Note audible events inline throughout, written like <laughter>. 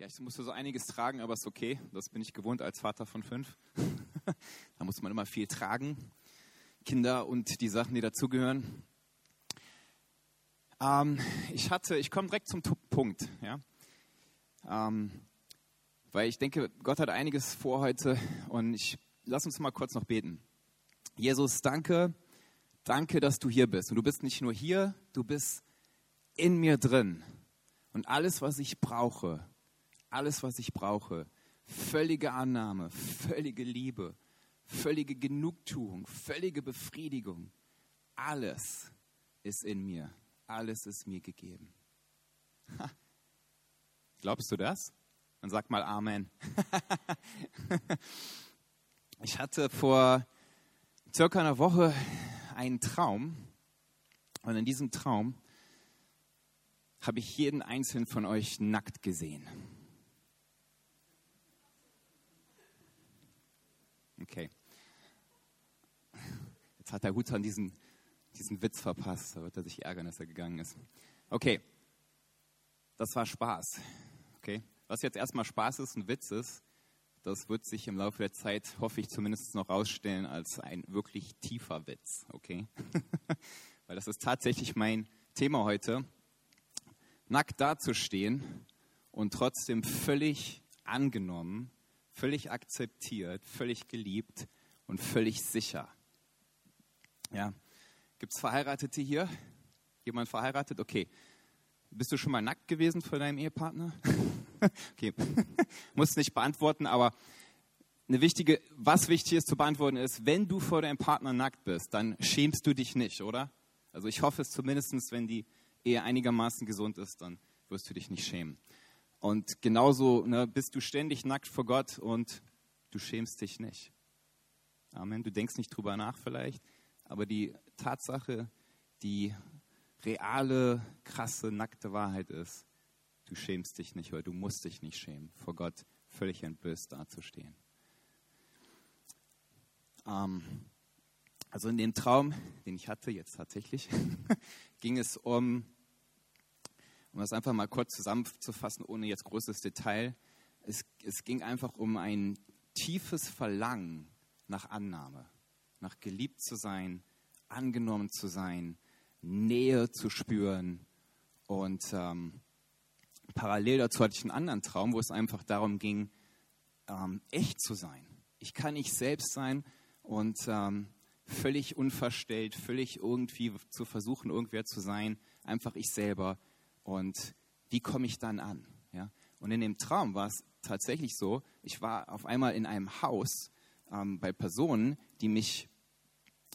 Ja, ich musste so einiges tragen, aber ist okay. Das bin ich gewohnt als Vater von fünf. <laughs> da muss man immer viel tragen. Kinder und die Sachen, die dazugehören. Ähm, ich hatte, ich komme direkt zum Punkt, ja. Ähm, weil ich denke, Gott hat einiges vor heute und ich lass uns mal kurz noch beten. Jesus, danke, danke, dass du hier bist. Und du bist nicht nur hier, du bist in mir drin. Und alles, was ich brauche, alles, was ich brauche, völlige Annahme, völlige Liebe, völlige Genugtuung, völlige Befriedigung, alles ist in mir, alles ist mir gegeben. Ha. Glaubst du das? Dann sag mal Amen. <laughs> ich hatte vor circa einer Woche einen Traum und in diesem Traum habe ich jeden einzelnen von euch nackt gesehen. Okay. Jetzt hat der Hut an diesen, diesen Witz verpasst. Da wird er sich ärgern, dass er gegangen ist. Okay. Das war Spaß. Okay. Was jetzt erstmal Spaß ist und Witz ist, das wird sich im Laufe der Zeit, hoffe ich zumindest noch rausstellen, als ein wirklich tiefer Witz. Okay. <laughs> Weil das ist tatsächlich mein Thema heute. Nackt dazustehen und trotzdem völlig angenommen völlig akzeptiert, völlig geliebt und völlig sicher. Ja. Gibt es Verheiratete hier? Jemand verheiratet? Okay. Bist du schon mal nackt gewesen vor deinem Ehepartner? <laughs> okay. <laughs> Muss nicht beantworten, aber eine wichtige, was wichtig ist zu beantworten ist, wenn du vor deinem Partner nackt bist, dann schämst du dich nicht, oder? Also ich hoffe es zumindest, wenn die Ehe einigermaßen gesund ist, dann wirst du dich nicht schämen. Und genauso ne, bist du ständig nackt vor Gott und du schämst dich nicht. Amen. Du denkst nicht drüber nach vielleicht, aber die Tatsache, die reale, krasse, nackte Wahrheit ist, du schämst dich nicht oder du musst dich nicht schämen, vor Gott völlig entblößt dazustehen. Ähm, also in dem Traum, den ich hatte jetzt tatsächlich, <laughs> ging es um um das einfach mal kurz zusammenzufassen, ohne jetzt großes Detail, es, es ging einfach um ein tiefes Verlangen nach Annahme, nach geliebt zu sein, angenommen zu sein, Nähe zu spüren. Und ähm, parallel dazu hatte ich einen anderen Traum, wo es einfach darum ging, ähm, echt zu sein. Ich kann nicht selbst sein und ähm, völlig unverstellt, völlig irgendwie zu versuchen, irgendwer zu sein, einfach ich selber und wie komme ich dann an? Ja? Und in dem Traum war es tatsächlich so, ich war auf einmal in einem Haus ähm, bei Personen, die mich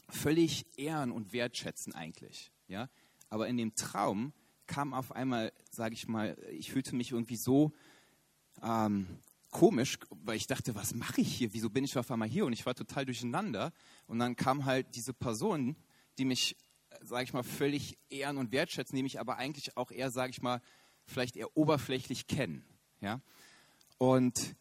völlig ehren und wertschätzen eigentlich. Ja? Aber in dem Traum kam auf einmal, sage ich mal, ich fühlte mich irgendwie so ähm, komisch, weil ich dachte, was mache ich hier? Wieso bin ich auf einmal hier? Und ich war total durcheinander. Und dann kam halt diese Person, die mich sage ich mal, völlig ehren und wertschätzen, mich aber eigentlich auch eher, sage ich mal, vielleicht eher oberflächlich kennen. Ja? Und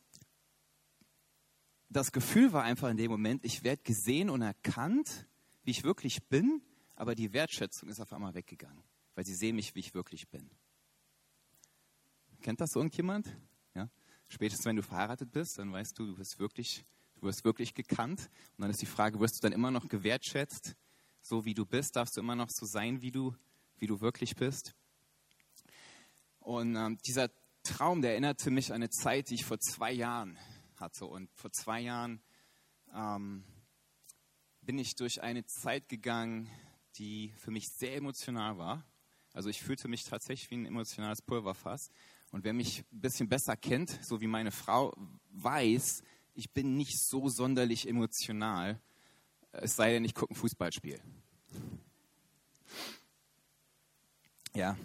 das Gefühl war einfach in dem Moment, ich werde gesehen und erkannt, wie ich wirklich bin, aber die Wertschätzung ist auf einmal weggegangen, weil sie sehen mich, wie ich wirklich bin. Kennt das irgendjemand? Ja? Spätestens wenn du verheiratet bist, dann weißt du, du wirst wirklich, du wirst wirklich gekannt. Und dann ist die Frage, wirst du dann immer noch gewertschätzt? So wie du bist, darfst du immer noch so sein, wie du, wie du wirklich bist. Und ähm, dieser Traum, der erinnerte mich an eine Zeit, die ich vor zwei Jahren hatte. Und vor zwei Jahren ähm, bin ich durch eine Zeit gegangen, die für mich sehr emotional war. Also ich fühlte mich tatsächlich wie ein emotionales Pulverfass. Und wer mich ein bisschen besser kennt, so wie meine Frau, weiß, ich bin nicht so sonderlich emotional es sei denn, ich gucke ein Fußballspiel. Ja.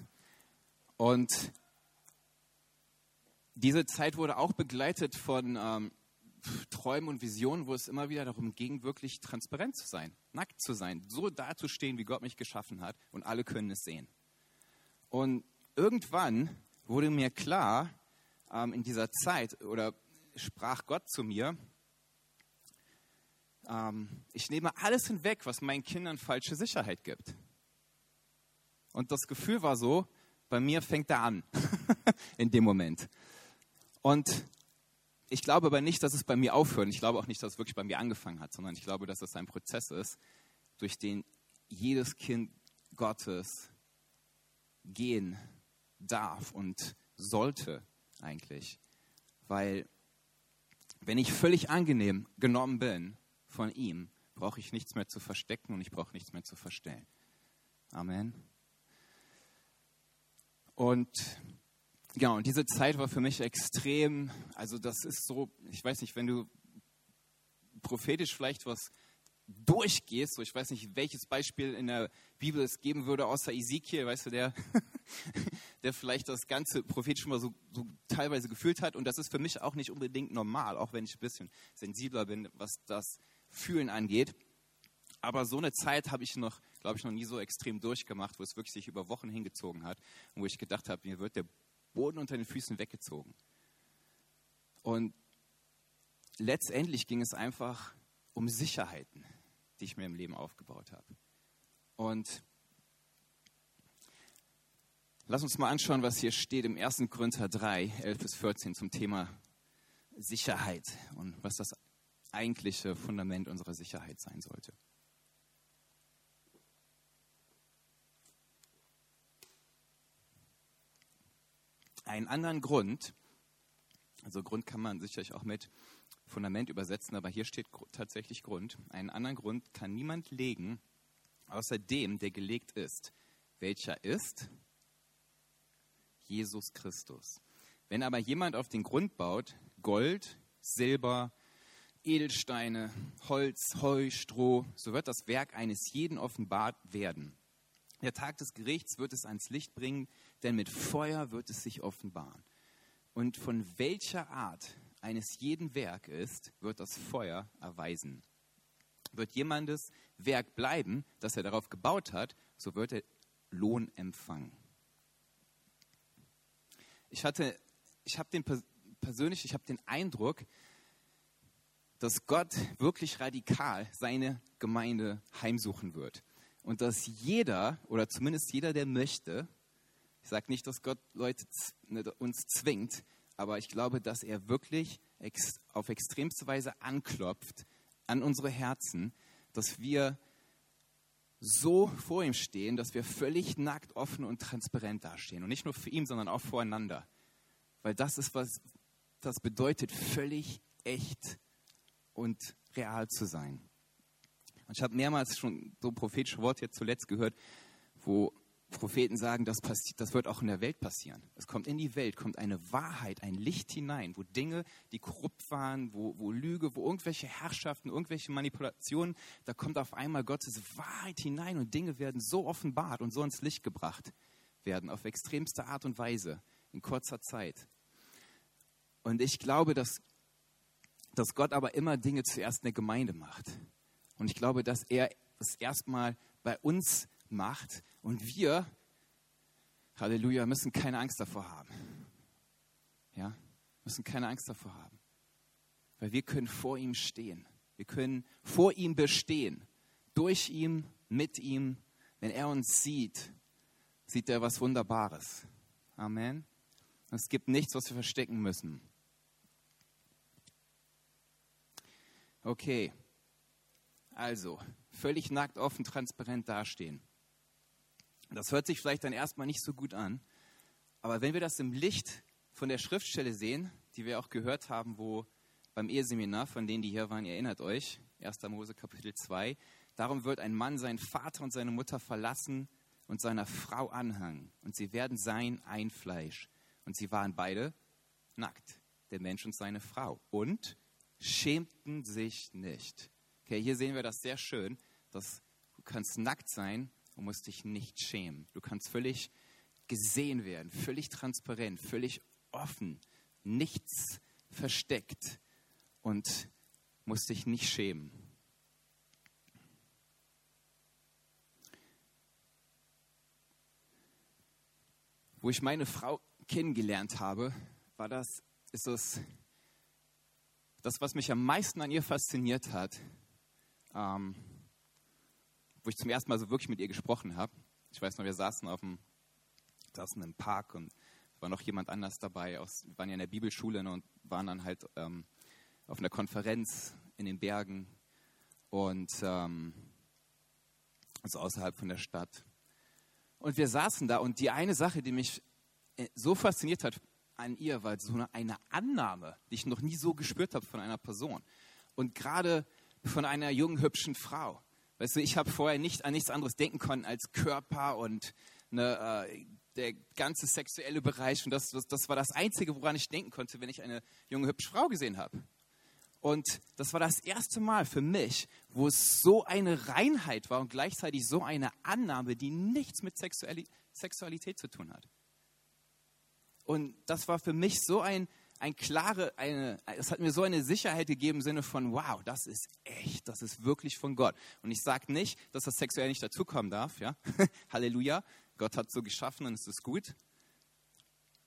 Und diese Zeit wurde auch begleitet von ähm, Träumen und Visionen, wo es immer wieder darum ging, wirklich transparent zu sein, nackt zu sein, so dazustehen, wie Gott mich geschaffen hat und alle können es sehen. Und irgendwann wurde mir klar, ähm, in dieser Zeit oder sprach Gott zu mir, ähm, ich nehme alles hinweg, was meinen Kindern falsche Sicherheit gibt. Und das Gefühl war so, bei mir fängt er an <laughs> in dem Moment. Und ich glaube aber nicht, dass es bei mir aufhört. Ich glaube auch nicht, dass es wirklich bei mir angefangen hat, sondern ich glaube, dass es ein Prozess ist, durch den jedes Kind Gottes gehen darf und sollte eigentlich. Weil wenn ich völlig angenehm genommen bin von ihm, brauche ich nichts mehr zu verstecken und ich brauche nichts mehr zu verstellen. Amen. Und genau, und diese Zeit war für mich extrem, also das ist so, ich weiß nicht, wenn du prophetisch vielleicht was durchgehst, so ich weiß nicht, welches Beispiel in der Bibel es geben würde, außer Ezekiel, weißt du, der, <laughs> der vielleicht das ganze prophetisch mal so, so teilweise gefühlt hat. Und das ist für mich auch nicht unbedingt normal, auch wenn ich ein bisschen sensibler bin, was das Fühlen angeht. Aber so eine Zeit habe ich noch, glaube ich, noch nie so extrem durchgemacht, wo es wirklich sich über Wochen hingezogen hat und wo ich gedacht habe, mir wird der Boden unter den Füßen weggezogen. Und letztendlich ging es einfach um Sicherheiten, die ich mir im Leben aufgebaut habe. Und lass uns mal anschauen, was hier steht im 1. Korinther 3, 11 bis 14 zum Thema Sicherheit und was das eigentliche Fundament unserer Sicherheit sein sollte. Einen anderen Grund, also Grund kann man sicherlich auch mit Fundament übersetzen, aber hier steht tatsächlich Grund. Einen anderen Grund kann niemand legen, außer dem, der gelegt ist. Welcher ist? Jesus Christus. Wenn aber jemand auf den Grund baut, Gold, Silber, Edelsteine, Holz, Heu, Stroh, so wird das Werk eines jeden offenbart werden. Der Tag des Gerichts wird es ans Licht bringen, denn mit Feuer wird es sich offenbaren. Und von welcher Art eines jeden Werk ist, wird das Feuer erweisen. Wird jemandes Werk bleiben, das er darauf gebaut hat, so wird er Lohn empfangen. Ich hatte, ich habe den persönlich, ich habe den Eindruck, dass Gott wirklich radikal seine Gemeinde heimsuchen wird und dass jeder oder zumindest jeder, der möchte, ich sage nicht, dass Gott Leute ne, uns zwingt, aber ich glaube, dass er wirklich auf extremste Weise anklopft an unsere Herzen, dass wir so vor ihm stehen, dass wir völlig nackt, offen und transparent dastehen. Und nicht nur für ihn, sondern auch voreinander. Weil das ist, was das bedeutet, völlig echt und real zu sein. Und ich habe mehrmals schon so prophetische Worte jetzt zuletzt gehört, wo Propheten sagen, das, passiert, das wird auch in der Welt passieren. Es kommt in die Welt, kommt eine Wahrheit, ein Licht hinein, wo Dinge, die korrupt waren, wo, wo Lüge, wo irgendwelche Herrschaften, irgendwelche Manipulationen, da kommt auf einmal Gottes Wahrheit hinein und Dinge werden so offenbart und so ins Licht gebracht werden, auf extremste Art und Weise, in kurzer Zeit. Und ich glaube, dass, dass Gott aber immer Dinge zuerst in der Gemeinde macht. Und ich glaube, dass er es erstmal bei uns macht und wir, Halleluja, müssen keine Angst davor haben. Ja, müssen keine Angst davor haben. Weil wir können vor ihm stehen. Wir können vor ihm bestehen. Durch ihm, mit ihm. Wenn er uns sieht, sieht er was Wunderbares. Amen. Es gibt nichts, was wir verstecken müssen. Okay, also, völlig nackt, offen, transparent dastehen. Das hört sich vielleicht dann erstmal nicht so gut an, aber wenn wir das im Licht von der Schriftstelle sehen, die wir auch gehört haben, wo beim Eheseminar, von denen, die hier waren, erinnert euch, 1. Mose Kapitel 2, darum wird ein Mann seinen Vater und seine Mutter verlassen und seiner Frau anhangen, und sie werden sein ein Fleisch. Und sie waren beide nackt, der Mensch und seine Frau, und schämten sich nicht. Okay, hier sehen wir das sehr schön, dass du kannst nackt sein und musst dich nicht schämen. Du kannst völlig gesehen werden, völlig transparent, völlig offen, nichts versteckt und musst dich nicht schämen. Wo ich meine Frau kennengelernt habe, war das, ist das, das, was mich am meisten an ihr fasziniert hat, ähm, wo ich zum ersten Mal so wirklich mit ihr gesprochen habe. Ich weiß noch, wir saßen auf dem, saßen im Park und war noch jemand anders dabei. Aus, wir waren ja in der Bibelschule ne, und waren dann halt ähm, auf einer Konferenz in den Bergen und ähm, also außerhalb von der Stadt. Und wir saßen da und die eine Sache, die mich äh, so fasziniert hat an ihr, war so eine, eine Annahme, die ich noch nie so gespürt habe von einer Person. Und gerade von einer jungen, hübschen Frau. Weißt du, ich habe vorher nicht an nichts anderes denken können als Körper und eine, äh, der ganze sexuelle Bereich. Und das, das, das war das Einzige, woran ich denken konnte, wenn ich eine junge, hübsche Frau gesehen habe. Und das war das erste Mal für mich, wo es so eine Reinheit war und gleichzeitig so eine Annahme, die nichts mit Sexualität zu tun hat. Und das war für mich so ein, ein klare, eine, es hat mir so eine Sicherheit gegeben im Sinne von, wow, das ist echt, das ist wirklich von Gott. Und ich sage nicht, dass das sexuell nicht dazukommen darf, ja. <laughs> Halleluja. Gott hat so geschaffen und es ist gut.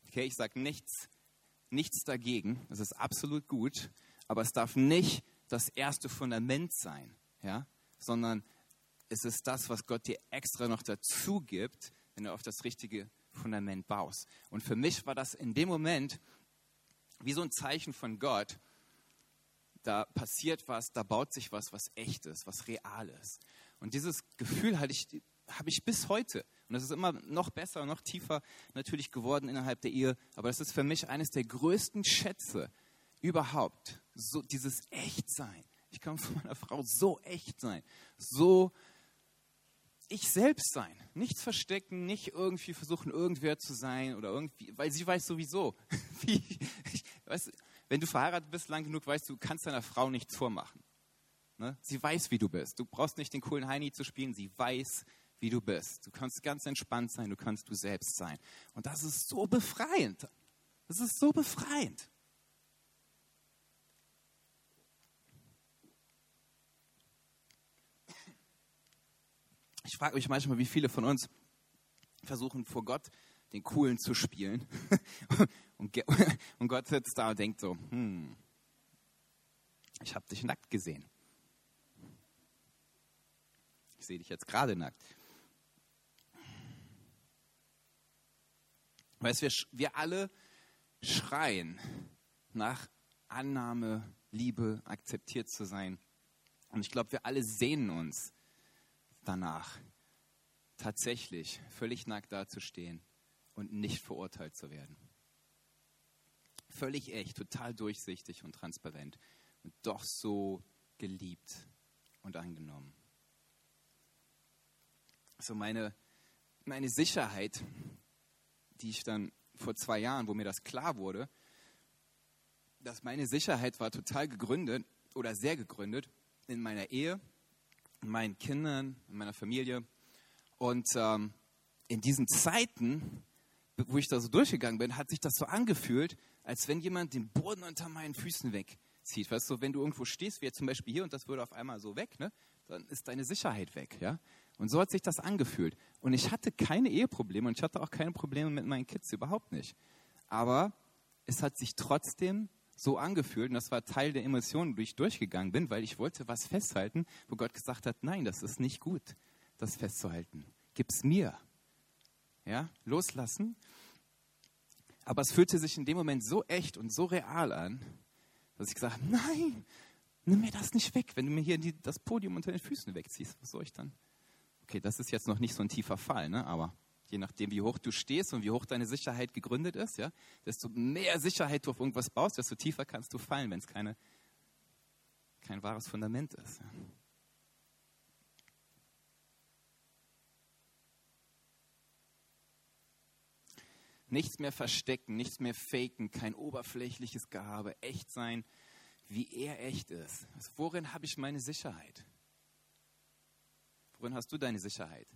Okay, ich sage nichts, nichts dagegen. Es ist absolut gut aber es darf nicht das erste Fundament sein, ja? sondern es ist das, was Gott dir extra noch dazu gibt, wenn du auf das richtige Fundament baust. Und für mich war das in dem Moment wie so ein Zeichen von Gott, da passiert was, da baut sich was, was echt ist, was real ist. Und dieses Gefühl hatte ich, habe ich bis heute. Und das ist immer noch besser, noch tiefer natürlich geworden innerhalb der Ehe. Aber das ist für mich eines der größten Schätze, überhaupt, so dieses Echtsein. Ich kann von meiner Frau so echt sein, so ich selbst sein, nichts verstecken, nicht irgendwie versuchen, irgendwer zu sein oder irgendwie, weil sie weiß sowieso, <laughs> wie, ich, weißt, wenn du verheiratet bist lang genug, weißt du, kannst deiner Frau nichts vormachen. Ne? Sie weiß, wie du bist. Du brauchst nicht den coolen Heini zu spielen, sie weiß, wie du bist. Du kannst ganz entspannt sein, du kannst du selbst sein. Und das ist so befreiend. Das ist so befreiend. Ich frage mich manchmal, wie viele von uns versuchen vor Gott den Coolen zu spielen. <laughs> <laughs> und Gott sitzt da und denkt so, hm, ich habe dich nackt gesehen. Ich sehe dich jetzt gerade nackt. Weißt du, wir, wir alle schreien nach Annahme, Liebe, akzeptiert zu sein. Und ich glaube, wir alle sehnen uns danach, tatsächlich völlig nackt dazustehen und nicht verurteilt zu werden. Völlig echt, total durchsichtig und transparent und doch so geliebt und angenommen. So meine, meine Sicherheit, die ich dann vor zwei Jahren, wo mir das klar wurde, dass meine Sicherheit war total gegründet oder sehr gegründet in meiner Ehe, meinen Kindern, meiner Familie. Und ähm, in diesen Zeiten, wo ich da so durchgegangen bin, hat sich das so angefühlt, als wenn jemand den Boden unter meinen Füßen wegzieht. Weißt du, wenn du irgendwo stehst, wie jetzt zum Beispiel hier, und das würde auf einmal so weg, ne, dann ist deine Sicherheit weg. Ja? Und so hat sich das angefühlt. Und ich hatte keine Eheprobleme und ich hatte auch keine Probleme mit meinen Kids, überhaupt nicht. Aber es hat sich trotzdem so angefühlt und das war Teil der Emotionen, die ich durchgegangen bin, weil ich wollte was festhalten, wo Gott gesagt hat, nein, das ist nicht gut, das festzuhalten. Gib's mir. Ja, loslassen. Aber es fühlte sich in dem Moment so echt und so real an, dass ich gesagt habe, nein, nimm mir das nicht weg. Wenn du mir hier die, das Podium unter den Füßen wegziehst, was soll ich dann? Okay, das ist jetzt noch nicht so ein tiefer Fall, ne? aber je nachdem, wie hoch du stehst und wie hoch deine Sicherheit gegründet ist, ja, desto mehr Sicherheit du auf irgendwas baust, desto tiefer kannst du fallen, wenn es keine, kein wahres Fundament ist. Ja. Nichts mehr verstecken, nichts mehr faken, kein oberflächliches Gehabe, echt sein, wie er echt ist. Also worin habe ich meine Sicherheit? Worin hast du deine Sicherheit?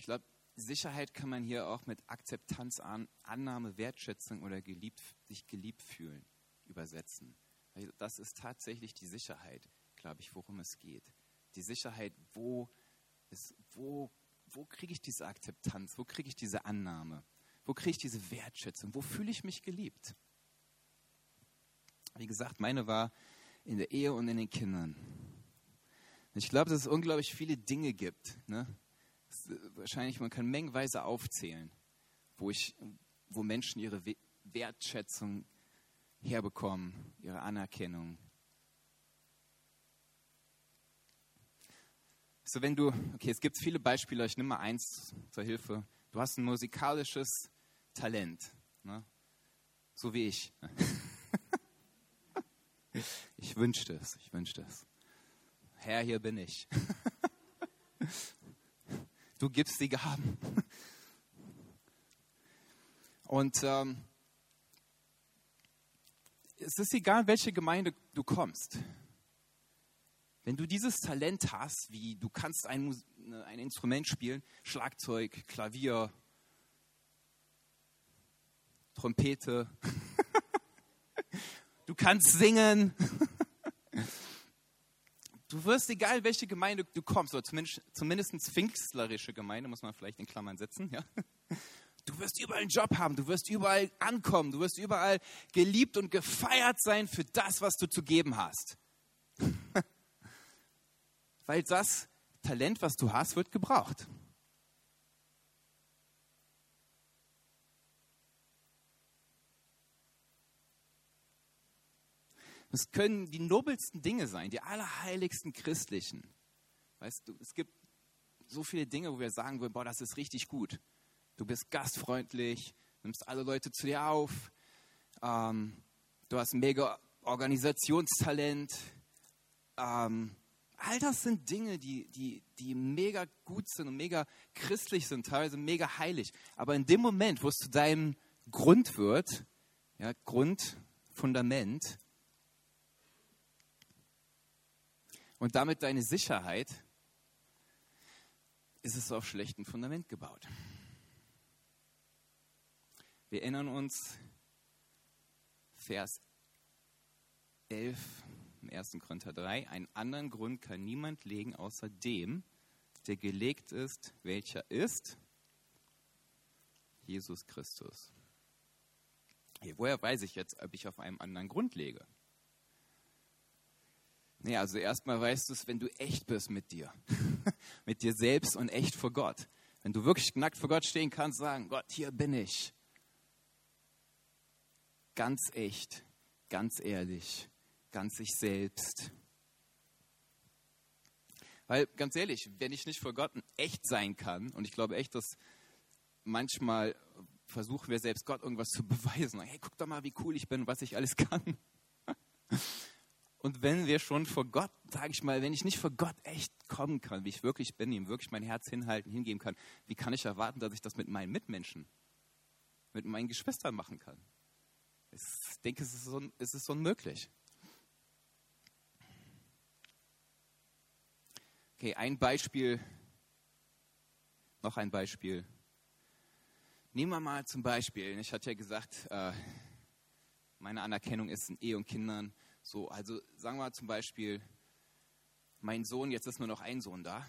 Ich glaube, Sicherheit kann man hier auch mit Akzeptanz, Annahme, Wertschätzung oder geliebt, sich geliebt fühlen übersetzen. Das ist tatsächlich die Sicherheit, glaube ich, worum es geht. Die Sicherheit, wo, wo, wo kriege ich diese Akzeptanz, wo kriege ich diese Annahme, wo kriege ich diese Wertschätzung, wo fühle ich mich geliebt. Wie gesagt, meine war in der Ehe und in den Kindern. Ich glaube, dass es unglaublich viele Dinge gibt, ne? Wahrscheinlich, man kann mengenweise aufzählen, wo, ich, wo Menschen ihre Wertschätzung herbekommen, ihre Anerkennung. So, wenn du, okay, es gibt viele Beispiele, ich nehme mal eins zur Hilfe. Du hast ein musikalisches Talent, ne? so wie ich. <laughs> Ich wünschte es, ich wünschte es. Herr, hier bin ich. <laughs> Du gibst die Gaben. <laughs> Und ähm, es ist egal, welche Gemeinde du kommst. Wenn du dieses Talent hast, wie du kannst ein, ne, ein Instrument spielen, Schlagzeug, Klavier, Trompete, <laughs> du kannst singen, <laughs> du wirst, egal welche Gemeinde du kommst, oder zumindest, zumindest pfingstlerische Gemeinde, muss man vielleicht in Klammern setzen, ja, Du wirst überall einen Job haben, du wirst überall ankommen, du wirst überall geliebt und gefeiert sein für das, was du zu geben hast. <laughs> Weil das Talent, was du hast, wird gebraucht. Es können die nobelsten Dinge sein, die allerheiligsten christlichen. Weißt du, es gibt so viele Dinge, wo wir sagen würden, boah, das ist richtig gut du bist gastfreundlich, nimmst alle Leute zu dir auf, ähm, du hast mega Organisationstalent. Ähm, all das sind Dinge, die, die, die mega gut sind und mega christlich sind, teilweise mega heilig. Aber in dem Moment, wo es zu deinem Grund wird, ja, Grund, Fundament, und damit deine Sicherheit, ist es auf schlechtem Fundament gebaut. Wir erinnern uns, Vers 11 im 1. Korinther 3, einen anderen Grund kann niemand legen außer dem, der gelegt ist, welcher ist Jesus Christus. Hey, woher weiß ich jetzt, ob ich auf einem anderen Grund lege? Nee, also erstmal weißt du es, wenn du echt bist mit dir, <laughs> mit dir selbst und echt vor Gott. Wenn du wirklich nackt vor Gott stehen kannst, sagen, Gott, hier bin ich ganz echt, ganz ehrlich, ganz sich selbst. Weil ganz ehrlich, wenn ich nicht vor Gott echt sein kann, und ich glaube echt, dass manchmal versuchen wir selbst Gott irgendwas zu <laughs> beweisen. Hey, guck doch mal, wie cool ich bin, was ich alles kann. <laughs> Und wenn wir schon vor Gott, sage ich mal, wenn ich nicht vor Gott echt kommen kann, wie ich wirklich bin, ihm wirklich mein Herz hinhalten, hingeben kann, wie kann ich erwarten, dass ich das mit meinen Mitmenschen, mit meinen Geschwistern machen kann? Ich denke, es ist, un, es ist unmöglich. Okay, ein Beispiel, noch ein Beispiel. Nehmen wir mal zum Beispiel, ich hatte ja gesagt, äh, meine Anerkennung ist in Ehe und Kindern so. Also sagen wir zum Beispiel, mein Sohn, jetzt ist nur noch ein Sohn da.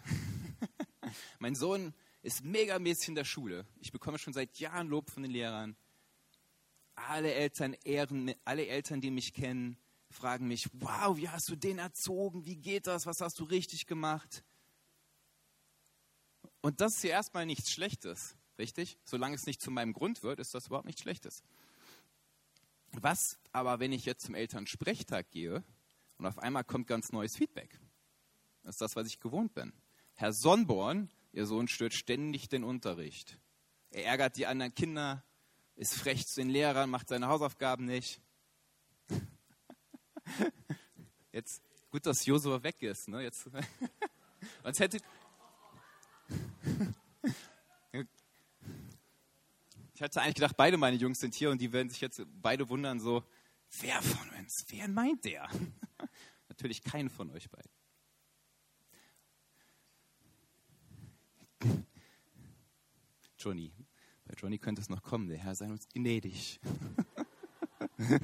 <laughs> mein Sohn ist megamäßig in der Schule. Ich bekomme schon seit Jahren Lob von den Lehrern. Alle Eltern ehren, alle Eltern, die mich kennen, fragen mich, wow, wie hast du den erzogen? Wie geht das? Was hast du richtig gemacht? Und das ist ja erstmal nichts Schlechtes, richtig? Solange es nicht zu meinem Grund wird, ist das überhaupt nichts Schlechtes. Was aber, wenn ich jetzt zum Elternsprechtag gehe und auf einmal kommt ganz neues Feedback? Das ist das, was ich gewohnt bin. Herr Sonnborn, Ihr Sohn stört ständig den Unterricht. Er ärgert die anderen Kinder, ist frech zu den Lehrern, macht seine Hausaufgaben nicht. <laughs> Jetzt, gut, dass Josua weg ist. Ne? Jetzt, <laughs> sonst hätte. Ich hatte eigentlich gedacht, beide meine Jungs sind hier und die werden sich jetzt beide wundern, so, wer von uns, wer meint der? <laughs> Natürlich keinen von euch beiden. Johnny, bei Johnny könnte es noch kommen, der Herr sei uns gnädig. <laughs>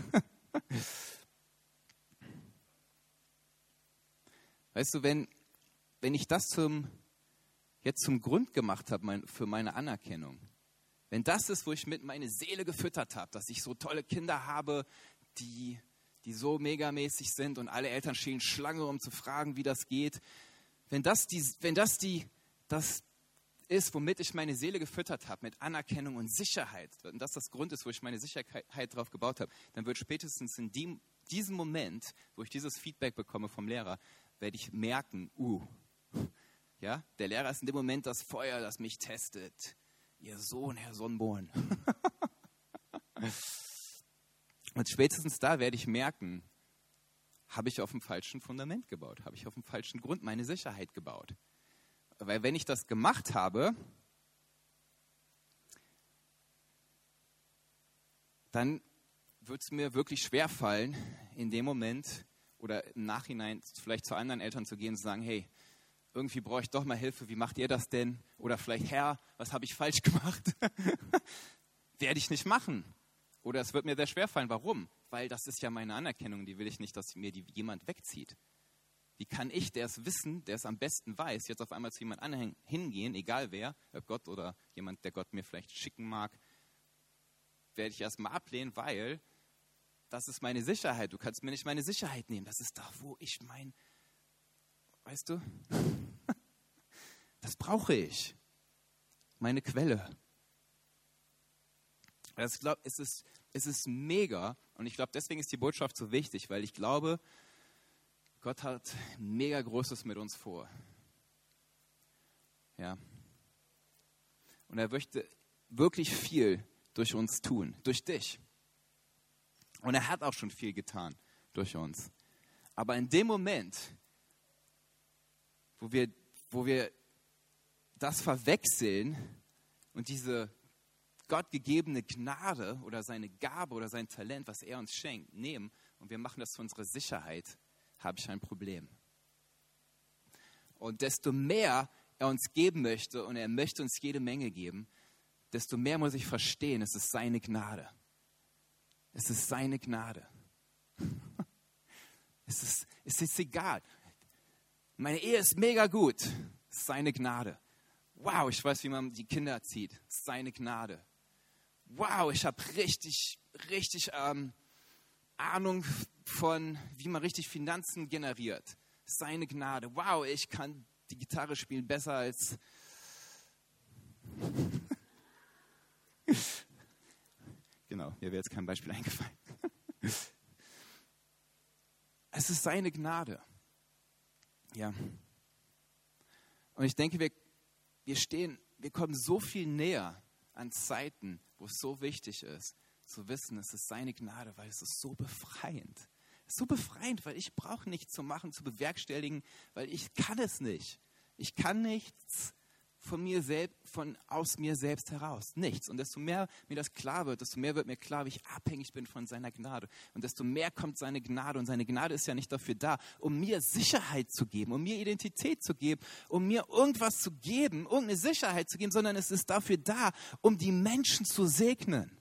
weißt du, wenn, wenn ich das zum, jetzt zum Grund gemacht habe mein, für meine Anerkennung, wenn das ist, wo ich mit meine Seele gefüttert habe, dass ich so tolle Kinder habe, die, die so megamäßig sind und alle Eltern stehen Schlange, um zu fragen, wie das geht, wenn das, die, wenn das, die, das ist, womit ich meine Seele gefüttert habe, mit Anerkennung und Sicherheit, und das das Grund ist, wo ich meine Sicherheit drauf gebaut habe, dann wird spätestens in dem, diesem Moment, wo ich dieses Feedback bekomme vom Lehrer, werde ich merken, uh, ja, der Lehrer ist in dem Moment das Feuer, das mich testet. Ihr Sohn, Herr Sonnenborn. <laughs> und spätestens da werde ich merken, habe ich auf dem falschen Fundament gebaut, habe ich auf dem falschen Grund meine Sicherheit gebaut. Weil wenn ich das gemacht habe, dann wird es mir wirklich schwer fallen, in dem Moment oder im Nachhinein vielleicht zu anderen Eltern zu gehen und zu sagen, hey, irgendwie brauche ich doch mal Hilfe, wie macht ihr das denn? Oder vielleicht, Herr, was habe ich falsch <laughs> gemacht? Werde ich nicht machen. Oder es wird mir sehr schwer fallen. Warum? Weil das ist ja meine Anerkennung, die will ich nicht, dass mir die jemand wegzieht. Wie kann ich, der es wissen, der es am besten weiß, jetzt auf einmal zu jemand anderem hingehen, egal wer, ob Gott oder jemand, der Gott mir vielleicht schicken mag, werde ich erstmal ablehnen, weil das ist meine Sicherheit. Du kannst mir nicht meine Sicherheit nehmen. Das ist da, wo ich mein, weißt du, das brauche ich. Meine Quelle. Das glaub, es, ist, es ist mega und ich glaube, deswegen ist die Botschaft so wichtig, weil ich glaube, Gott hat mega Großes mit uns vor. Ja. Und er möchte wirklich viel durch uns tun, durch dich. Und er hat auch schon viel getan durch uns. Aber in dem Moment, wo wir, wo wir das verwechseln und diese gottgegebene Gnade oder seine Gabe oder sein Talent, was er uns schenkt, nehmen und wir machen das zu unserer Sicherheit, habe ich ein Problem. Und desto mehr er uns geben möchte, und er möchte uns jede Menge geben, desto mehr muss ich verstehen, es ist seine Gnade. Es ist seine Gnade. <laughs> Es ist, es ist egal. Meine Ehe ist mega gut. Seine Gnade. Wow, ich weiß, wie man die Kinder erzieht. Seine Gnade. Wow, ich habe richtig, richtig ähm, Ahnung von, wie man richtig Finanzen generiert. Seine Gnade. Wow, ich kann die Gitarre spielen besser als. <laughs> genau, mir wäre jetzt kein Beispiel eingefallen. <laughs> es ist seine Gnade. Ja. Und ich denke, wir, wir stehen, wir kommen so viel näher an Zeiten, wo es so wichtig ist, zu wissen, es ist seine Gnade, weil es ist so befreiend. Es ist so befreiend, weil ich brauche nichts zu machen, zu bewerkstelligen, weil ich kann es nicht. Ich kann nichts von mir selbst, von aus mir selbst heraus. Nichts. Und desto mehr mir das klar wird, desto mehr wird mir klar, wie ich abhängig bin von seiner Gnade. Und desto mehr kommt seine Gnade. Und seine Gnade ist ja nicht dafür da, um mir Sicherheit zu geben, um mir Identität zu geben, um mir irgendwas zu geben, irgendeine Sicherheit zu geben, sondern es ist dafür da, um die Menschen zu segnen.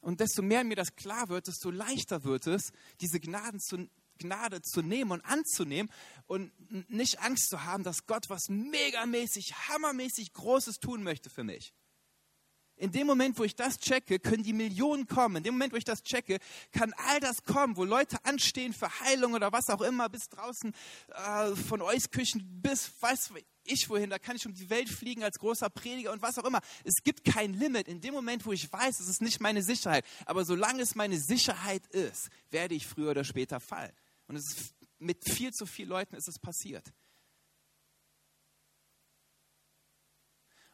Und desto mehr mir das klar wird, desto leichter wird es, diese Gnaden zu, Gnade zu nehmen und anzunehmen und nicht Angst zu haben, dass Gott was megamäßig, hammermäßig Großes tun möchte für mich. In dem Moment, wo ich das checke, können die Millionen kommen. In dem Moment, wo ich das checke, kann all das kommen, wo Leute anstehen für Heilung oder was auch immer, bis draußen äh, von Eusküchen bis weiß ich wohin, da kann ich um die Welt fliegen als großer Prediger und was auch immer. Es gibt kein Limit. In dem Moment, wo ich weiß, es ist nicht meine Sicherheit, aber solange es meine Sicherheit ist, werde ich früher oder später fallen. Und ist, mit viel zu vielen Leuten ist es passiert.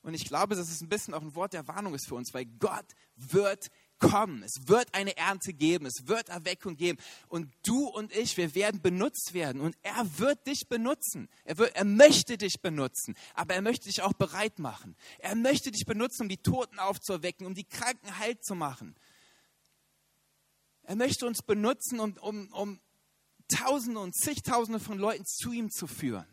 Und ich glaube, dass es ein bisschen auch ein Wort der Warnung ist für uns, weil Gott wird kommen. Es wird eine Ernte geben. Es wird Erweckung geben. Und du und ich, wir werden benutzt werden. Und er wird dich benutzen. Er, wird, er möchte dich benutzen. Aber er möchte dich auch bereit machen. Er möchte dich benutzen, um die Toten aufzuerwecken, um die Kranken heil zu machen. Er möchte uns benutzen, um, um, um Tausende und zigtausende von Leuten zu ihm zu führen.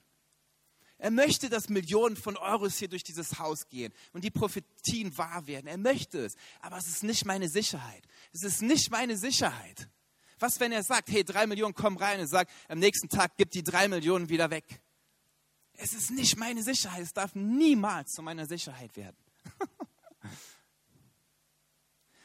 Er möchte, dass Millionen von Euros hier durch dieses Haus gehen und die Prophetien wahr werden. Er möchte es, aber es ist nicht meine Sicherheit. Es ist nicht meine Sicherheit. Was, wenn er sagt, hey, drei Millionen kommen rein und sagt, am nächsten Tag gibt die drei Millionen wieder weg? Es ist nicht meine Sicherheit. Es darf niemals zu meiner Sicherheit werden. <laughs>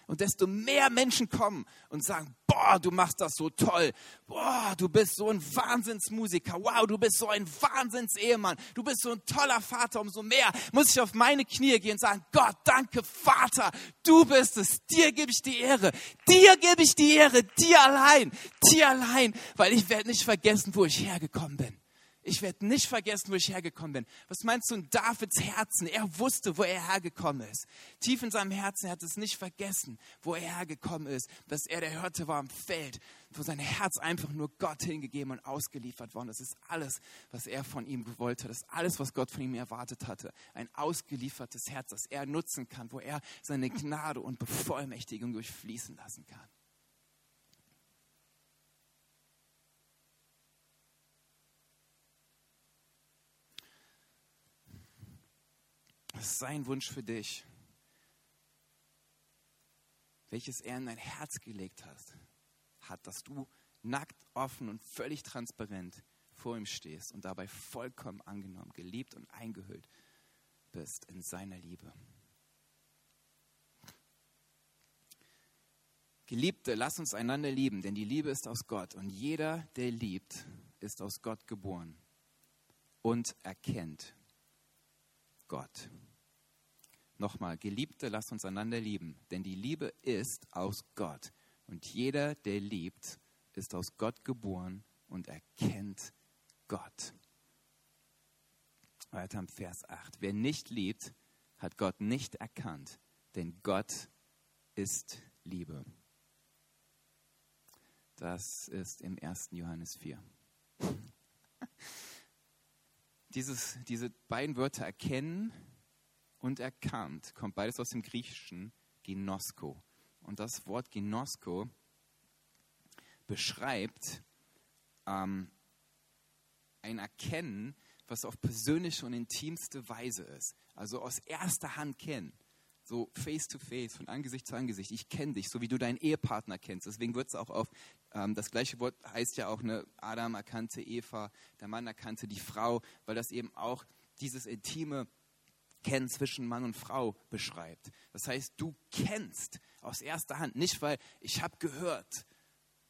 Und desto mehr Menschen kommen und sagen, boah, du machst das so toll. Boah, du bist so ein Wahnsinnsmusiker. Wow, du bist so ein Wahnsinnsehemann. Du bist so ein toller Vater. Umso mehr muss ich auf meine Knie gehen und sagen, Gott, danke Vater. Du bist es. Dir gebe ich die Ehre. Dir gebe ich die Ehre. Dir allein. Dir allein. Weil ich werde nicht vergessen, wo ich hergekommen bin. Ich werde nicht vergessen, wo ich hergekommen bin. Was meinst du in Davids Herzen? Er wusste, wo er hergekommen ist. Tief in seinem Herzen, er hat es nicht vergessen, wo er hergekommen ist. Dass er der Hirte war am Feld, wo sein Herz einfach nur Gott hingegeben und ausgeliefert worden. Das ist alles, was er von ihm gewollt hat. Das ist alles, was Gott von ihm erwartet hatte. Ein ausgeliefertes Herz, das er nutzen kann, wo er seine Gnade und Bevollmächtigung durchfließen lassen kann. Was ist sein Wunsch für dich? Welches er in dein Herz gelegt hat, hat, dass du nackt, offen und völlig transparent vor ihm stehst und dabei vollkommen angenommen, geliebt und eingehüllt bist in seiner Liebe. Geliebte, lass uns einander lieben, denn die Liebe ist aus Gott und jeder, der liebt, ist aus Gott geboren und erkennt Gott. Nochmal, Geliebte, lasst uns einander lieben, denn die Liebe ist aus Gott. Und jeder, der liebt, ist aus Gott geboren und erkennt Gott. Weiter im Vers 8. Wer nicht liebt, hat Gott nicht erkannt, denn Gott ist Liebe. Das ist im 1. Johannes 4. <laughs> Dieses, diese beiden Wörter erkennen und erkannt kommt beides aus dem Griechischen Genosko. Und das Wort Genosko beschreibt ähm, ein Erkennen, was auf persönliche und intimste Weise ist. Also aus erster Hand kennen. So face to face, von Angesicht zu Angesicht. Ich kenne dich, so wie du deinen Ehepartner kennst. Deswegen wird es auch auf, ähm, das gleiche Wort heißt ja auch, ne, Adam erkannte Eva, der Mann erkannte die Frau, weil das eben auch dieses intime Kennen zwischen Mann und Frau beschreibt. Das heißt, du kennst aus erster Hand, nicht weil ich habe gehört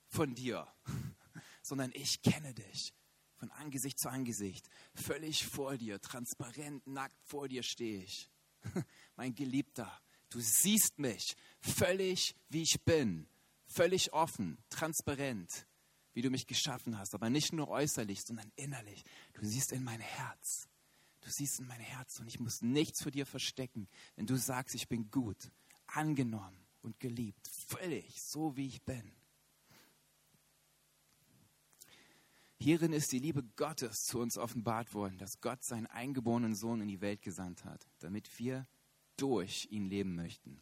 von dir, <laughs> sondern ich kenne dich von Angesicht zu Angesicht, völlig vor dir, transparent, nackt vor dir stehe ich. <laughs> Mein Geliebter, du siehst mich völlig wie ich bin, völlig offen, transparent, wie du mich geschaffen hast, aber nicht nur äußerlich, sondern innerlich. Du siehst in mein Herz. Du siehst in mein Herz und ich muss nichts für dir verstecken, wenn du sagst, ich bin gut, angenommen und geliebt, völlig so wie ich bin. Hierin ist die Liebe Gottes zu uns offenbart worden, dass Gott seinen eingeborenen Sohn in die Welt gesandt hat, damit wir durch ihn leben möchten.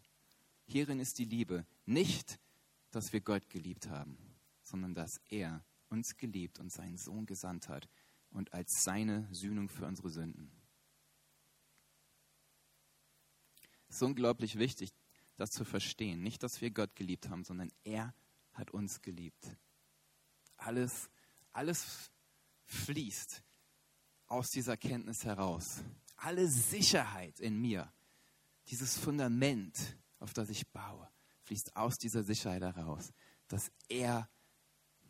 Hierin ist die Liebe nicht, dass wir Gott geliebt haben, sondern dass er uns geliebt und seinen Sohn gesandt hat, und als seine Sühnung für unsere Sünden. Es ist unglaublich wichtig, das zu verstehen. Nicht, dass wir Gott geliebt haben, sondern er hat uns geliebt. Alles, alles fließt aus dieser Kenntnis heraus. Alle Sicherheit in mir, dieses Fundament, auf das ich baue, fließt aus dieser Sicherheit heraus, dass er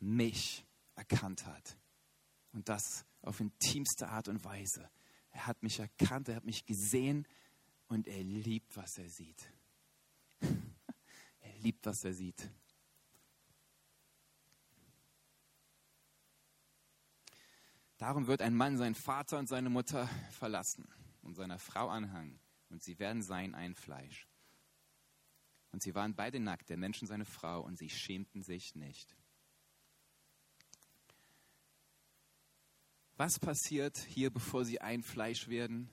mich erkannt hat. Und das auf intimste Art und Weise. Er hat mich erkannt, er hat mich gesehen und er liebt, was er sieht. <laughs> er liebt, was er sieht. Darum wird ein Mann seinen Vater und seine Mutter verlassen und seiner Frau anhangen, und sie werden sein ein Fleisch. Und sie waren beide nackt, der Mensch und seine Frau, und sie schämten sich nicht. Was passiert hier, bevor sie ein Fleisch werden?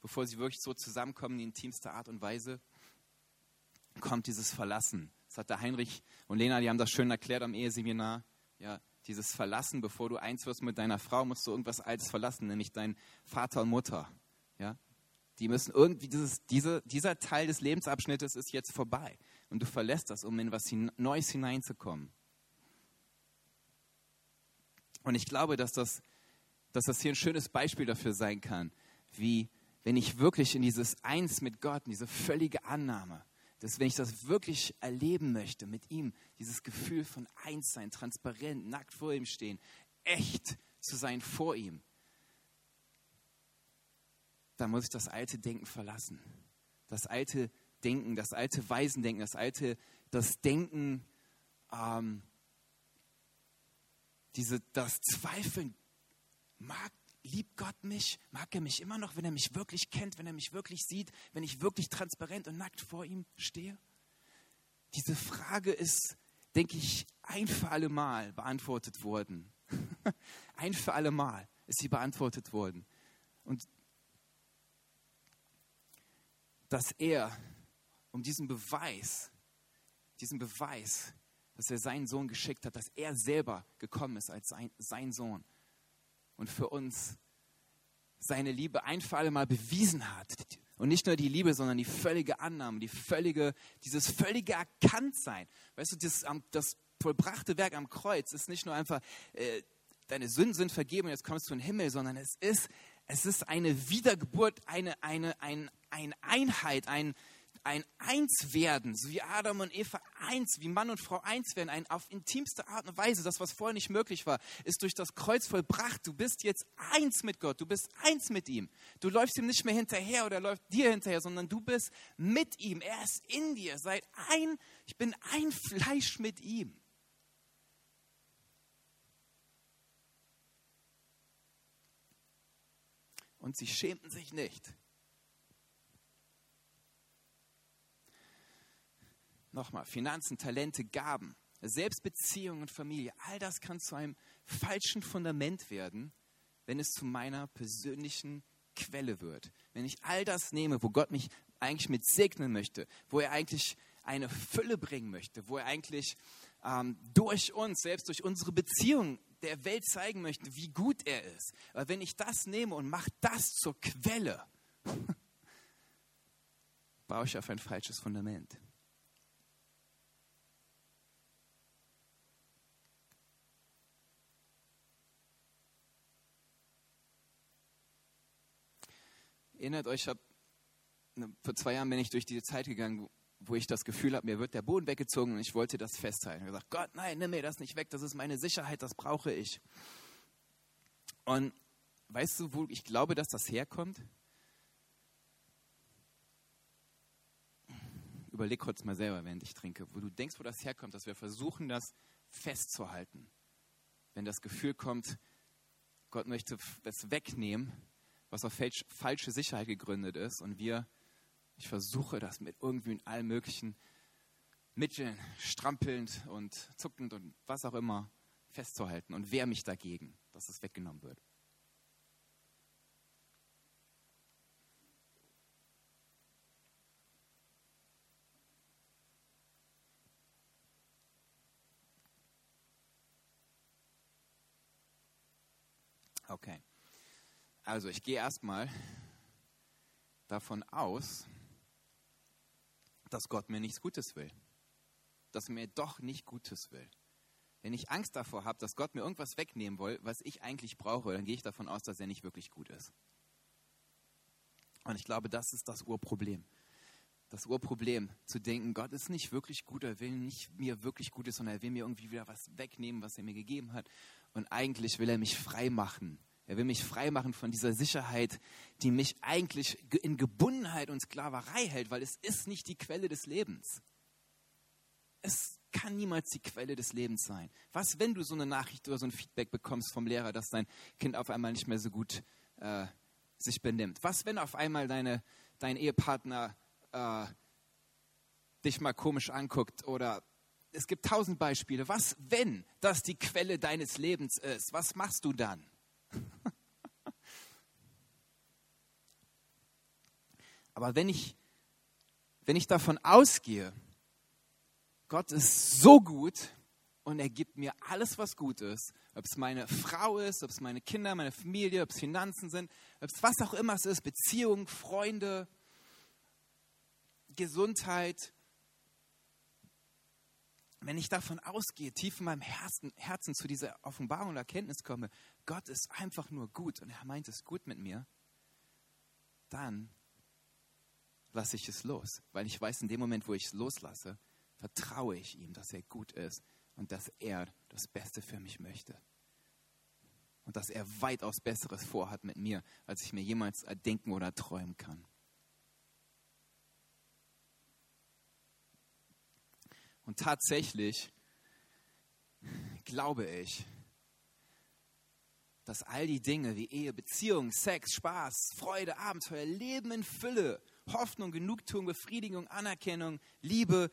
Bevor sie wirklich so zusammenkommen in intimster Art und Weise, kommt dieses Verlassen. Das hat der Heinrich und Lena, die haben das schön erklärt am Eheseminar. Ja, dieses Verlassen, bevor du eins wirst mit deiner Frau, musst du irgendwas Altes verlassen, nämlich dein Vater und Mutter. Ja, die müssen irgendwie, dieses, diese, dieser Teil des Lebensabschnittes ist jetzt vorbei. Und du verlässt das, um in was Neues hineinzukommen. Und ich glaube, dass das, dass das hier ein schönes Beispiel dafür sein kann, wie wenn ich wirklich in dieses Eins mit Gott, in diese völlige Annahme, dass wenn ich das wirklich erleben möchte mit ihm, dieses Gefühl von Einssein, transparent, nackt vor ihm stehen, echt zu sein vor ihm, dann muss ich das alte Denken verlassen. Das alte Denken, das alte Weisendenken, das alte, das Denken, ähm, diese, das Zweifeln, mag, liebt Gott mich? Mag er mich immer noch, wenn er mich wirklich kennt, wenn er mich wirklich sieht, wenn ich wirklich transparent und nackt vor ihm stehe? Diese Frage ist, denke ich, ein für alle Mal beantwortet worden. <laughs> ein für alle Mal ist sie beantwortet worden. Und dass er um diesen Beweis, diesen Beweis, dass er seinen Sohn geschickt hat, dass er selber gekommen ist als sein, sein Sohn und für uns seine Liebe ein für alle Mal bewiesen hat. Und nicht nur die Liebe, sondern die völlige Annahme, die völlige, dieses völlige Erkanntsein. Weißt du, das, das vollbrachte Werk am Kreuz ist nicht nur einfach, äh, deine Sünden sind vergeben und jetzt kommst du in den Himmel, sondern es ist, es ist eine Wiedergeburt, eine, eine, ein, eine Einheit, ein, ein Einswerden, so wie Adam und Eva eins, wie Mann und Frau eins werden, ein, auf intimste Art und Weise, das, was vorher nicht möglich war, ist durch das Kreuz vollbracht. Du bist jetzt eins mit Gott, du bist eins mit ihm. Du läufst ihm nicht mehr hinterher oder läuft dir hinterher, sondern du bist mit ihm. Er ist in dir. Seid ein, ich bin ein Fleisch mit ihm. Und sie schämten sich nicht Nochmal, Finanzen, Talente, Gaben, Selbstbeziehung und Familie, all das kann zu einem falschen Fundament werden, wenn es zu meiner persönlichen Quelle wird. Wenn ich all das nehme, wo Gott mich eigentlich mit segnen möchte, wo er eigentlich eine Fülle bringen möchte, wo er eigentlich ähm, durch uns, selbst durch unsere Beziehung der Welt zeigen möchte, wie gut er ist. Aber wenn ich das nehme und mache das zur Quelle, <laughs> baue ich auf ein falsches Fundament. Erinnert euch, hab, ne, vor zwei Jahren bin ich durch diese Zeit gegangen, wo ich das Gefühl habe, mir wird der Boden weggezogen und ich wollte das festhalten. Ich habe gesagt, Gott, nein, nimm mir das nicht weg, das ist meine Sicherheit, das brauche ich. Und weißt du, wo ich glaube, dass das herkommt? Überleg kurz mal selber, während ich trinke, wo du denkst, wo das herkommt, dass wir versuchen, das festzuhalten. Wenn das Gefühl kommt, Gott möchte es wegnehmen, was auf falsche Sicherheit gegründet ist. Und wir, ich versuche das mit irgendwie in allen möglichen Mitteln, strampelnd und zuckend und was auch immer festzuhalten und wehre mich dagegen, dass es weggenommen wird. Okay. Also ich gehe erstmal davon aus, dass Gott mir nichts Gutes will. Dass er mir doch nicht Gutes will. Wenn ich Angst davor habe, dass Gott mir irgendwas wegnehmen will, was ich eigentlich brauche, dann gehe ich davon aus, dass er nicht wirklich gut ist. Und ich glaube, das ist das Urproblem. Das Urproblem, zu denken, Gott ist nicht wirklich gut, er will nicht mir wirklich Gutes, sondern er will mir irgendwie wieder was wegnehmen, was er mir gegeben hat. Und eigentlich will er mich frei machen er will mich freimachen von dieser Sicherheit, die mich eigentlich in Gebundenheit und Sklaverei hält, weil es ist nicht die Quelle des Lebens. Es kann niemals die Quelle des Lebens sein. Was, wenn du so eine Nachricht oder so ein Feedback bekommst vom Lehrer, dass dein Kind auf einmal nicht mehr so gut äh, sich benimmt? Was, wenn auf einmal deine, dein Ehepartner äh, dich mal komisch anguckt oder es gibt tausend Beispiele. Was, wenn das die Quelle deines Lebens ist? Was machst du dann? Aber wenn ich, wenn ich davon ausgehe, Gott ist so gut und er gibt mir alles, was gut ist, ob es meine Frau ist, ob es meine Kinder, meine Familie, ob es Finanzen sind, ob es was auch immer es ist, Beziehungen, Freunde, Gesundheit, wenn ich davon ausgehe, tief in meinem Herzen, Herzen zu dieser Offenbarung und Erkenntnis komme, Gott ist einfach nur gut und er meint es gut mit mir, dann lasse ich es los. Weil ich weiß, in dem Moment, wo ich es loslasse, vertraue ich ihm, dass er gut ist und dass er das Beste für mich möchte. Und dass er weitaus Besseres vorhat mit mir, als ich mir jemals erdenken oder träumen kann. Und tatsächlich glaube ich, dass all die Dinge wie Ehe, Beziehung, Sex, Spaß, Freude, Abenteuer, Leben in Fülle, Hoffnung, Genugtuung, Befriedigung, Anerkennung, Liebe,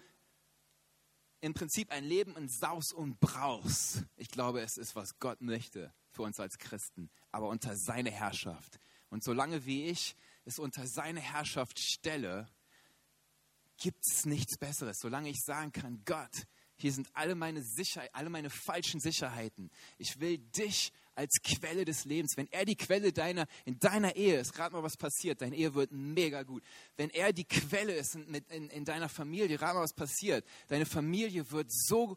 im Prinzip ein Leben in Saus und Braus. Ich glaube, es ist, was Gott möchte für uns als Christen, aber unter seine Herrschaft. Und solange wie ich es unter seine Herrschaft stelle, gibt es nichts Besseres. Solange ich sagen kann, Gott, hier sind alle meine Sicherheit, alle meine falschen Sicherheiten. Ich will dich als Quelle des Lebens. Wenn er die Quelle deiner, in deiner Ehe ist, rat mal, was passiert. Deine Ehe wird mega gut. Wenn er die Quelle ist in, in, in deiner Familie, rat mal, was passiert. Deine Familie wird so,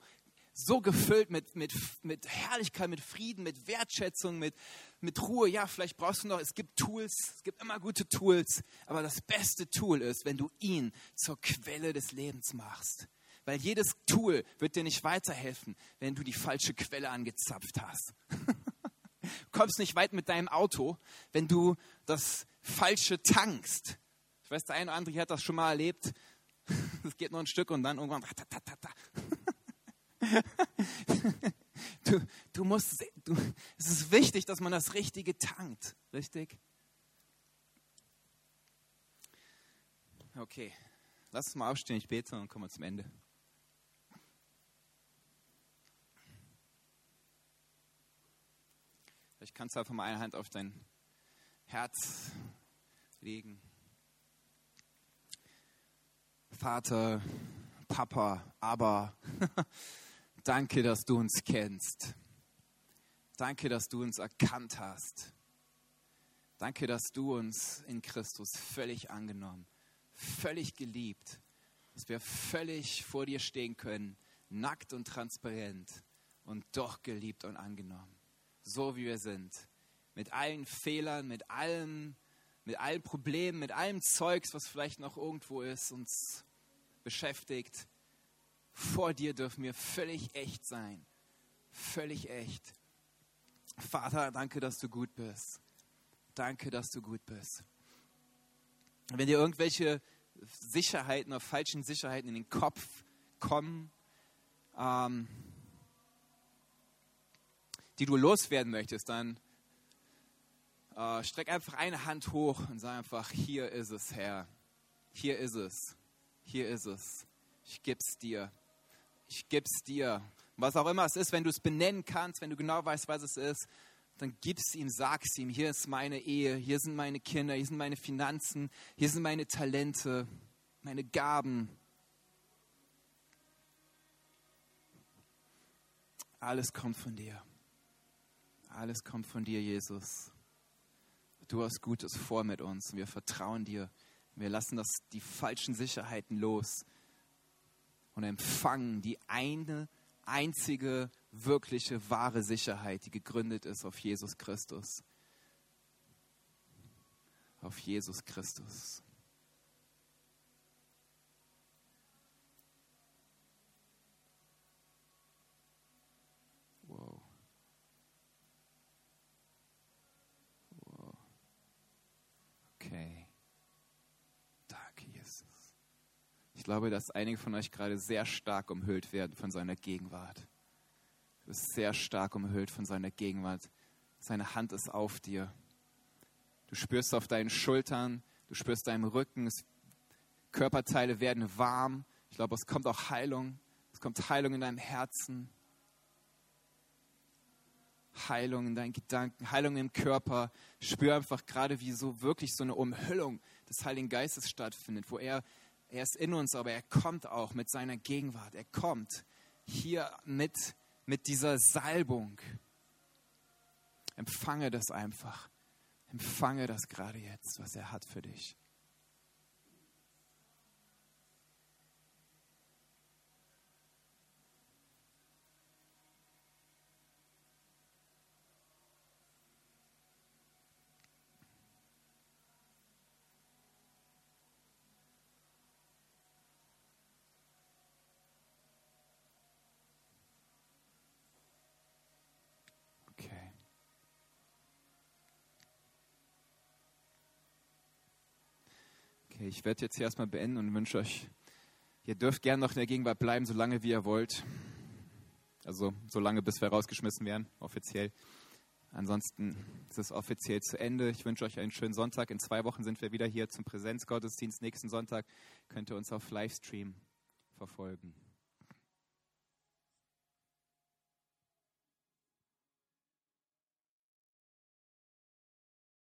so gefüllt mit, mit, mit Herrlichkeit, mit Frieden, mit Wertschätzung, mit, mit Ruhe. Ja, vielleicht brauchst du noch, es gibt Tools, es gibt immer gute Tools. Aber das beste Tool ist, wenn du ihn zur Quelle des Lebens machst. Weil jedes Tool wird dir nicht weiterhelfen, wenn du die falsche Quelle angezapft hast. <laughs> Du kommst nicht weit mit deinem Auto, wenn du das Falsche tankst. Ich weiß, der eine oder andere hat das schon mal erlebt. <laughs> Es geht nur ein Stück und dann irgendwann. <laughs> Du, du musst, du, es ist wichtig, dass man das Richtige tankt. Richtig? Okay, lass uns mal aufstehen, ich bete und kommen wir zum Ende. Vielleicht kannst du einfach mal eine Hand auf dein Herz legen. Vater, Papa, aber <laughs> danke, dass du uns kennst. Danke, dass du uns erkannt hast. Danke, dass du uns in Christus völlig angenommen, völlig geliebt, dass wir völlig vor dir stehen können, nackt und transparent und doch geliebt und angenommen so wie wir sind. Mit allen Fehlern, mit allem, mit allen Problemen, mit allem Zeugs, was vielleicht noch irgendwo ist, uns beschäftigt. Vor dir dürfen wir völlig echt sein. Völlig echt. Vater, danke, dass du gut bist. Danke, dass du gut bist. Wenn dir irgendwelche Sicherheiten oder falschen Sicherheiten in den Kopf kommen, ähm, die du loswerden möchtest, dann äh, streck einfach eine Hand hoch und sag einfach, hier ist es, Herr. Hier ist es. Hier ist es. Ich geb's dir. Ich geb's dir. Was auch immer es ist, wenn du es benennen kannst, wenn du genau weißt, was es ist, dann gib's ihm, sag's ihm, hier ist meine Ehe, hier sind meine Kinder, hier sind meine Finanzen, hier sind meine Talente, meine Gaben. Alles kommt von dir. Alles kommt von dir, Jesus. Du hast Gutes vor mit uns. Wir vertrauen dir. Wir lassen das, die falschen Sicherheiten los und empfangen die eine einzige wirkliche wahre Sicherheit, die gegründet ist auf Jesus Christus. Auf Jesus Christus. Ich glaube, dass einige von euch gerade sehr stark umhüllt werden von seiner Gegenwart. Du bist sehr stark umhüllt von seiner Gegenwart. Seine Hand ist auf dir. Du spürst auf deinen Schultern, du spürst deinen Rücken, Körperteile werden warm. Ich glaube, es kommt auch Heilung. Es kommt Heilung in deinem Herzen. Heilung in deinen Gedanken, Heilung im Körper. Spür einfach gerade, wie so wirklich so eine Umhüllung des Heiligen Geistes stattfindet, wo er er ist in uns, aber er kommt auch mit seiner Gegenwart. Er kommt hier mit, mit dieser Salbung. Empfange das einfach. Empfange das gerade jetzt, was er hat für dich. Okay, ich werde jetzt hier erstmal beenden und wünsche euch, ihr dürft gerne noch in der Gegenwart bleiben, solange wie ihr wollt. Also solange bis wir rausgeschmissen werden, offiziell. Ansonsten ist es offiziell zu Ende. Ich wünsche euch einen schönen Sonntag. In zwei Wochen sind wir wieder hier zum Präsenzgottesdienst. Nächsten Sonntag könnt ihr uns auf Livestream verfolgen.